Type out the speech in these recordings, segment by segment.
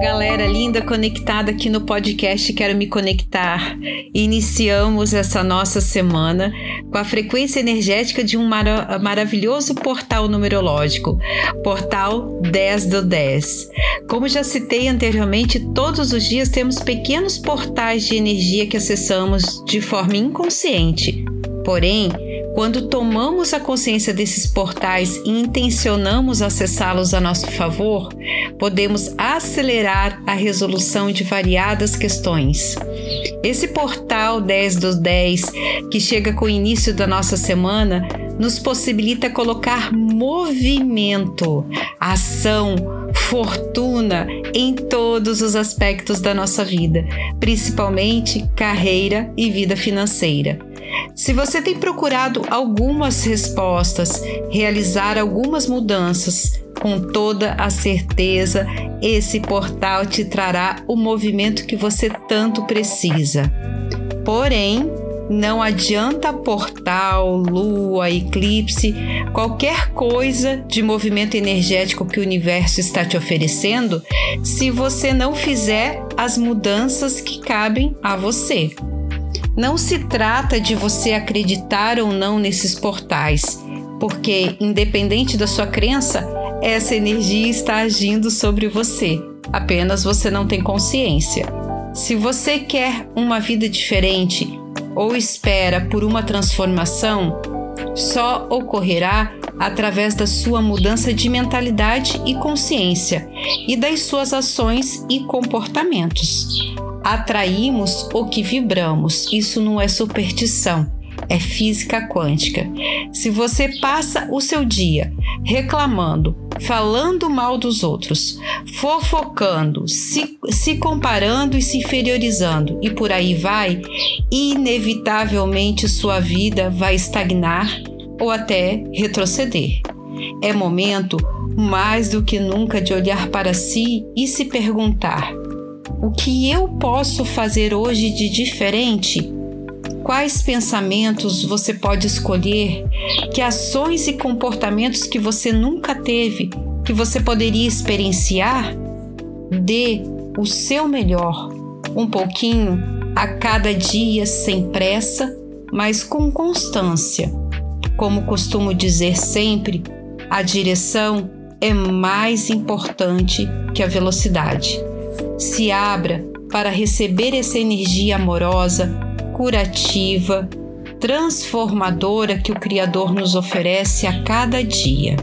galera linda conectada aqui no podcast Quero Me Conectar. Iniciamos essa nossa semana com a frequência energética de um mara maravilhoso portal numerológico, Portal 10 do 10. Como já citei anteriormente, todos os dias temos pequenos portais de energia que acessamos de forma inconsciente. Porém, quando tomamos a consciência desses portais e intencionamos acessá-los a nosso favor, podemos acelerar a resolução de variadas questões. Esse portal 10 dos 10, que chega com o início da nossa semana, nos possibilita colocar movimento, ação, fortuna em todos os aspectos da nossa vida, principalmente carreira e vida financeira. Se você tem procurado algumas respostas, realizar algumas mudanças, com toda a certeza, esse portal te trará o movimento que você tanto precisa. Porém, não adianta portal, lua, eclipse, qualquer coisa de movimento energético que o universo está te oferecendo se você não fizer as mudanças que cabem a você. Não se trata de você acreditar ou não nesses portais, porque, independente da sua crença, essa energia está agindo sobre você, apenas você não tem consciência. Se você quer uma vida diferente ou espera por uma transformação, só ocorrerá através da sua mudança de mentalidade e consciência e das suas ações e comportamentos atraímos o que vibramos. Isso não é superstição, é física quântica. Se você passa o seu dia reclamando, falando mal dos outros, fofocando, se, se comparando e se inferiorizando e por aí vai, inevitavelmente sua vida vai estagnar ou até retroceder. É momento mais do que nunca de olhar para si e se perguntar: o que eu posso fazer hoje de diferente? Quais pensamentos você pode escolher? Que ações e comportamentos que você nunca teve, que você poderia experienciar? Dê o seu melhor, um pouquinho a cada dia, sem pressa, mas com constância. Como costumo dizer sempre, a direção é mais importante que a velocidade se abra para receber essa energia amorosa, curativa, transformadora que o Criador nos oferece a cada dia.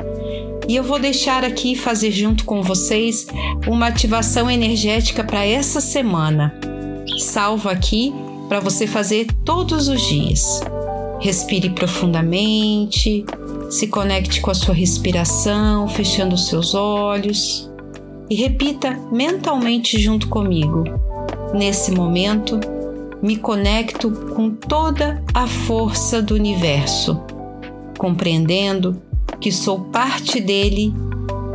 E eu vou deixar aqui fazer junto com vocês uma ativação energética para essa semana. Salva aqui para você fazer todos os dias. Respire profundamente, se conecte com a sua respiração, fechando os seus olhos e repita mentalmente junto comigo. Nesse momento, me conecto com toda a força do universo, compreendendo que sou parte dele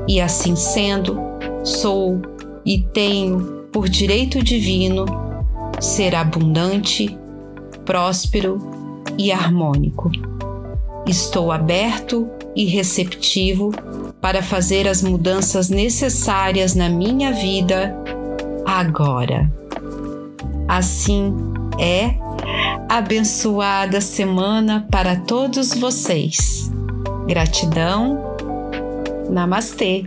e, assim sendo, sou e tenho por direito divino ser abundante, próspero e harmônico. Estou aberto e receptivo para fazer as mudanças necessárias na minha vida agora. Assim é abençoada semana para todos vocês. Gratidão. Namastê.